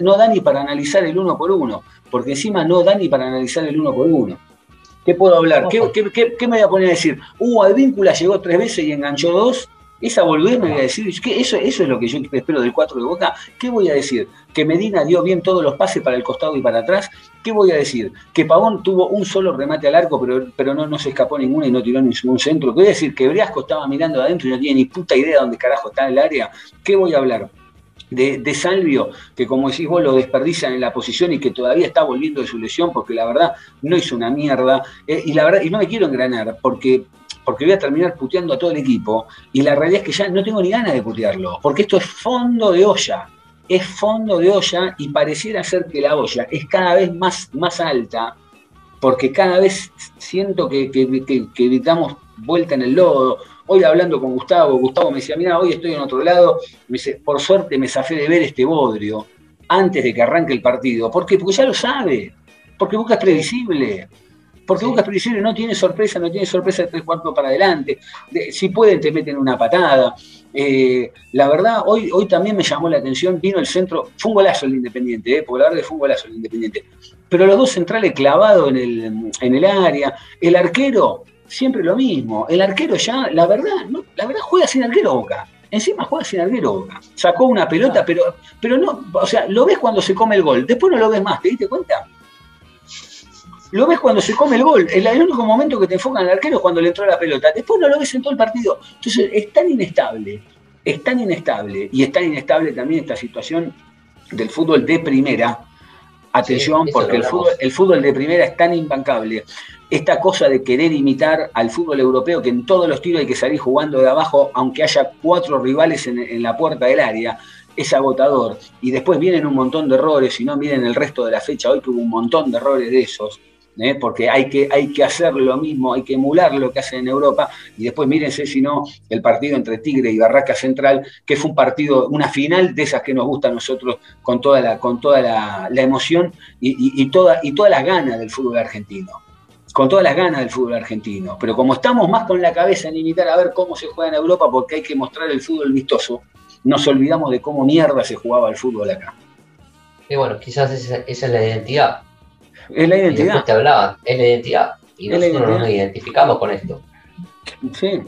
no da ni para analizar el uno por uno, porque encima no da ni para analizar el uno por uno. ¿Qué puedo hablar? ¿Qué, me voy a poner a decir? Uh, Advíncula llegó tres veces y enganchó dos. Esa volver me voy a decir, eso, eso es lo que yo espero del 4 de Boca. ¿Qué voy a decir? Que Medina dio bien todos los pases para el costado y para atrás. ¿Qué voy a decir? Que Pavón tuvo un solo remate al arco, pero, pero no, no se escapó ninguna y no tiró ningún centro. ¿Qué voy a decir? Que Briasco estaba mirando adentro y no tiene ni puta idea de dónde carajo está el área. ¿Qué voy a hablar? de, Salvio, que como decís vos lo desperdician en la posición y que todavía está volviendo de su lesión, porque la verdad no hizo una mierda. Eh, y la verdad, y no me quiero engranar, porque, porque voy a terminar puteando a todo el equipo. Y la realidad es que ya no tengo ni ganas de putearlo, porque esto es fondo de olla. Es fondo de olla y pareciera ser que la olla es cada vez más, más alta, porque cada vez siento que, que, que, damos vuelta en el lodo Hoy hablando con Gustavo, Gustavo me decía, mira, hoy estoy en otro lado, me dice, por suerte me zafé de ver este bodrio antes de que arranque el partido. ¿Por qué? Porque ya lo sabe, porque Boca es previsible. Porque Boca previsible, no tiene sorpresa, no tiene sorpresa de tres cuartos para adelante. si pueden, te meten una patada. Eh, la verdad, hoy, hoy también me llamó la atención, vino el centro, fue un golazo el Independiente, eh, porque la verdad que fue un golazo el Independiente. Pero los dos centrales clavados en el, en el área, el arquero, siempre lo mismo. El arquero ya, la verdad, no, la verdad juega sin arquero Boca. Encima juega sin arquero Boca. Sacó una pelota, pero, pero no, o sea, lo ves cuando se come el gol. Después no lo ves más, ¿te diste cuenta? Lo ves cuando se come el gol. El, el único momento que te enfocan al arquero es cuando le entró la pelota. Después no lo ves en todo el partido. Entonces es tan inestable, es tan inestable, y es tan inestable también esta situación del fútbol de primera. Atención, porque el fútbol, el fútbol de primera es tan imbancable esta cosa de querer imitar al fútbol europeo, que en todos los tiros hay que salir jugando de abajo, aunque haya cuatro rivales en, la puerta del área, es agotador. Y después vienen un montón de errores, si no miren el resto de la fecha, hoy tuvo un montón de errores de esos. ¿Eh? porque hay que, hay que hacer lo mismo, hay que emular lo que hacen en Europa, y después mírense si no el partido entre Tigre y Barraca Central, que fue un partido, una final de esas que nos gusta a nosotros con toda la, con toda la, emoción y, toda, y todas las ganas del fútbol argentino con todas las ganas del fútbol argentino. Pero como estamos más con la cabeza en imitar a ver cómo se juega en Europa porque hay que mostrar el fútbol vistoso, nos olvidamos de cómo mierda se jugaba el fútbol acá. Y bueno, quizás esa, es la identidad. Es la identidad. te hablaba, es la identidad. Y nosotros no nos identificamos con esto. Sí.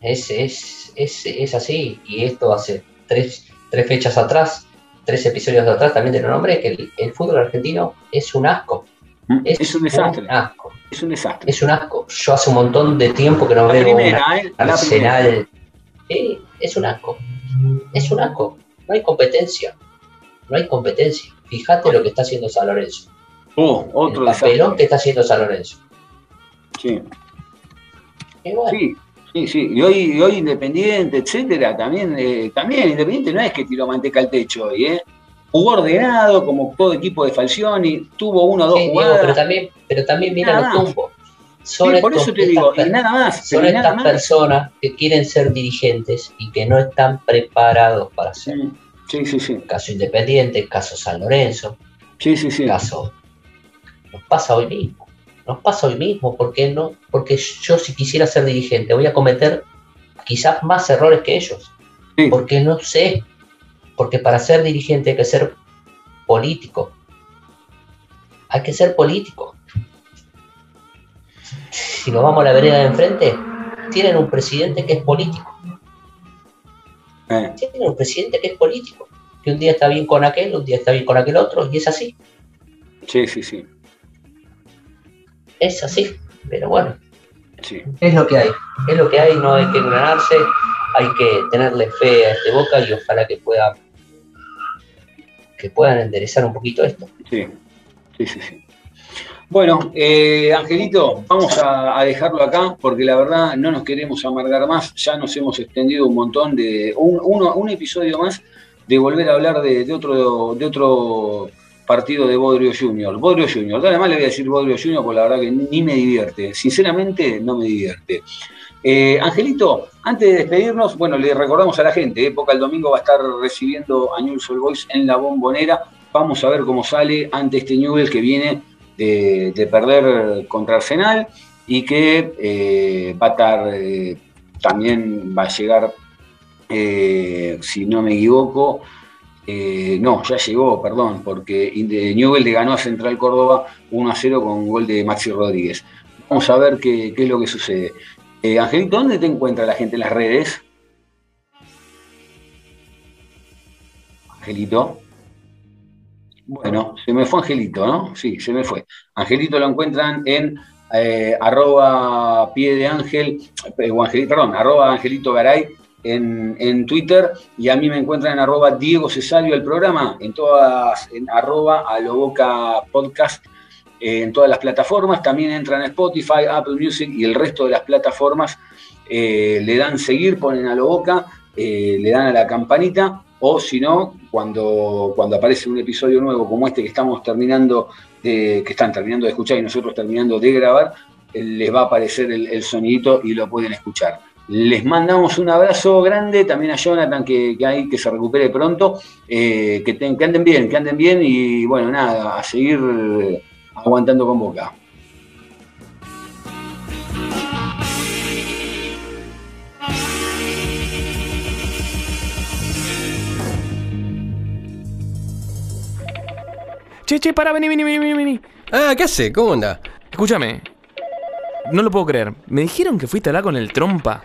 Es, es, es, es así. Y esto hace tres, tres fechas atrás, tres episodios atrás, también te lo nombré, que el fútbol argentino es un asco. Es, un desastre. asco. Es un desastre. Es un asco. Yo hace un montón de tiempo que no la veo primera, ¿eh? Arsenal. es un asco. Es un asco. No hay competencia. No hay competencia. Fíjate lo que está haciendo San Lorenzo. Oh, otro El papelón que está haciendo San Lorenzo. Sí. Sí, sí, sí. Y hoy, hoy Independiente, etcétera, también, eh, también Independiente no es que tiró manteca al techo hoy, ¿eh? jugó ordenado, como todo equipo de Falcioni, tuvo uno o dos jugadas. pero también, pero también mira los tumbos. Son por eso te digo, y nada más. Son estas personas que quieren ser dirigentes y que no están preparados para hacerlo. Sí, sí, sí. Caso Independiente, caso San Lorenzo. Sí, sí, sí. Caso. Nos pasa hoy mismo. Nos pasa hoy mismo. porque no? Porque yo, si quisiera ser dirigente, voy a cometer quizás más errores que ellos. Porque no sé porque para ser dirigente hay que ser político. Hay que ser político. Si nos vamos a la vereda de enfrente, tienen un presidente que es político. Eh. Tienen un presidente que es político. Que un día está bien con aquel, un día está bien con aquel otro, y es así. Sí, sí, sí. Es así, pero bueno, es lo que hay, es lo que hay, no hay que engranarse, hay que tenerle fe a este Boca y ojalá que pueda que puedan enderezar un poquito esto. Sí, sí, sí. sí. Bueno, eh, Angelito, vamos a, dejarlo acá porque la verdad no nos queremos amargar más. Ya nos hemos extendido un montón de. Un, un episodio más de volver a hablar de, otro, de otro partido de Bodrio Junior. Bodrio Junior. Además le voy a decir Bodrio Junior porque la verdad que ni me divierte. Sinceramente, no me divierte. Eh, Angelito, antes de despedirnos, bueno, le recordamos a la gente, época el domingo va a estar recibiendo a Newell's Old Boys en la bombonera. Vamos a ver cómo sale ante este Newell que viene de, perder contra Arsenal y que eh, va a estar, eh, también va a llegar, eh, si no me equivoco, no, ya llegó, perdón, porque Newell le ganó a Central Córdoba 1 a 0 con gol de Maxi Rodríguez. Vamos a ver qué, qué es lo que sucede. Angelito, ¿dónde te encuentra la gente en las redes? Angelito. Bueno, se me fue Angelito, ¿no? Sí, se me fue. Angelito lo encuentran en eh, arroba pie de ángel, eh, perdón, arroba Angelito Garay en, Twitter y a mí me encuentran en arroba Diego Cesario el programa, en todas, en arroba Aloboca Podcast, eh, en todas las plataformas, también entran a Spotify, Apple Music y el resto de las plataformas, le dan seguir, ponen a Loboca, le dan a la campanita o si no, cuando, cuando aparece un episodio nuevo como este que estamos terminando, de, que están terminando de escuchar y nosotros terminando de grabar, eh, les va a aparecer el, sonidito y lo pueden escuchar. Les mandamos un abrazo grande también a Jonathan, que, que hay, que se recupere pronto, eh, que, que anden bien, que anden bien y bueno, nada, a seguir eh, aguantando con boca. Che, che, para, vení, vení, vení, vení. Ah, ¿qué hace? ¿Cómo anda? Escúchame. No lo puedo creer. Me dijeron que fuiste allá con el trompa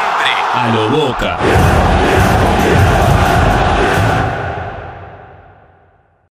a lo boca.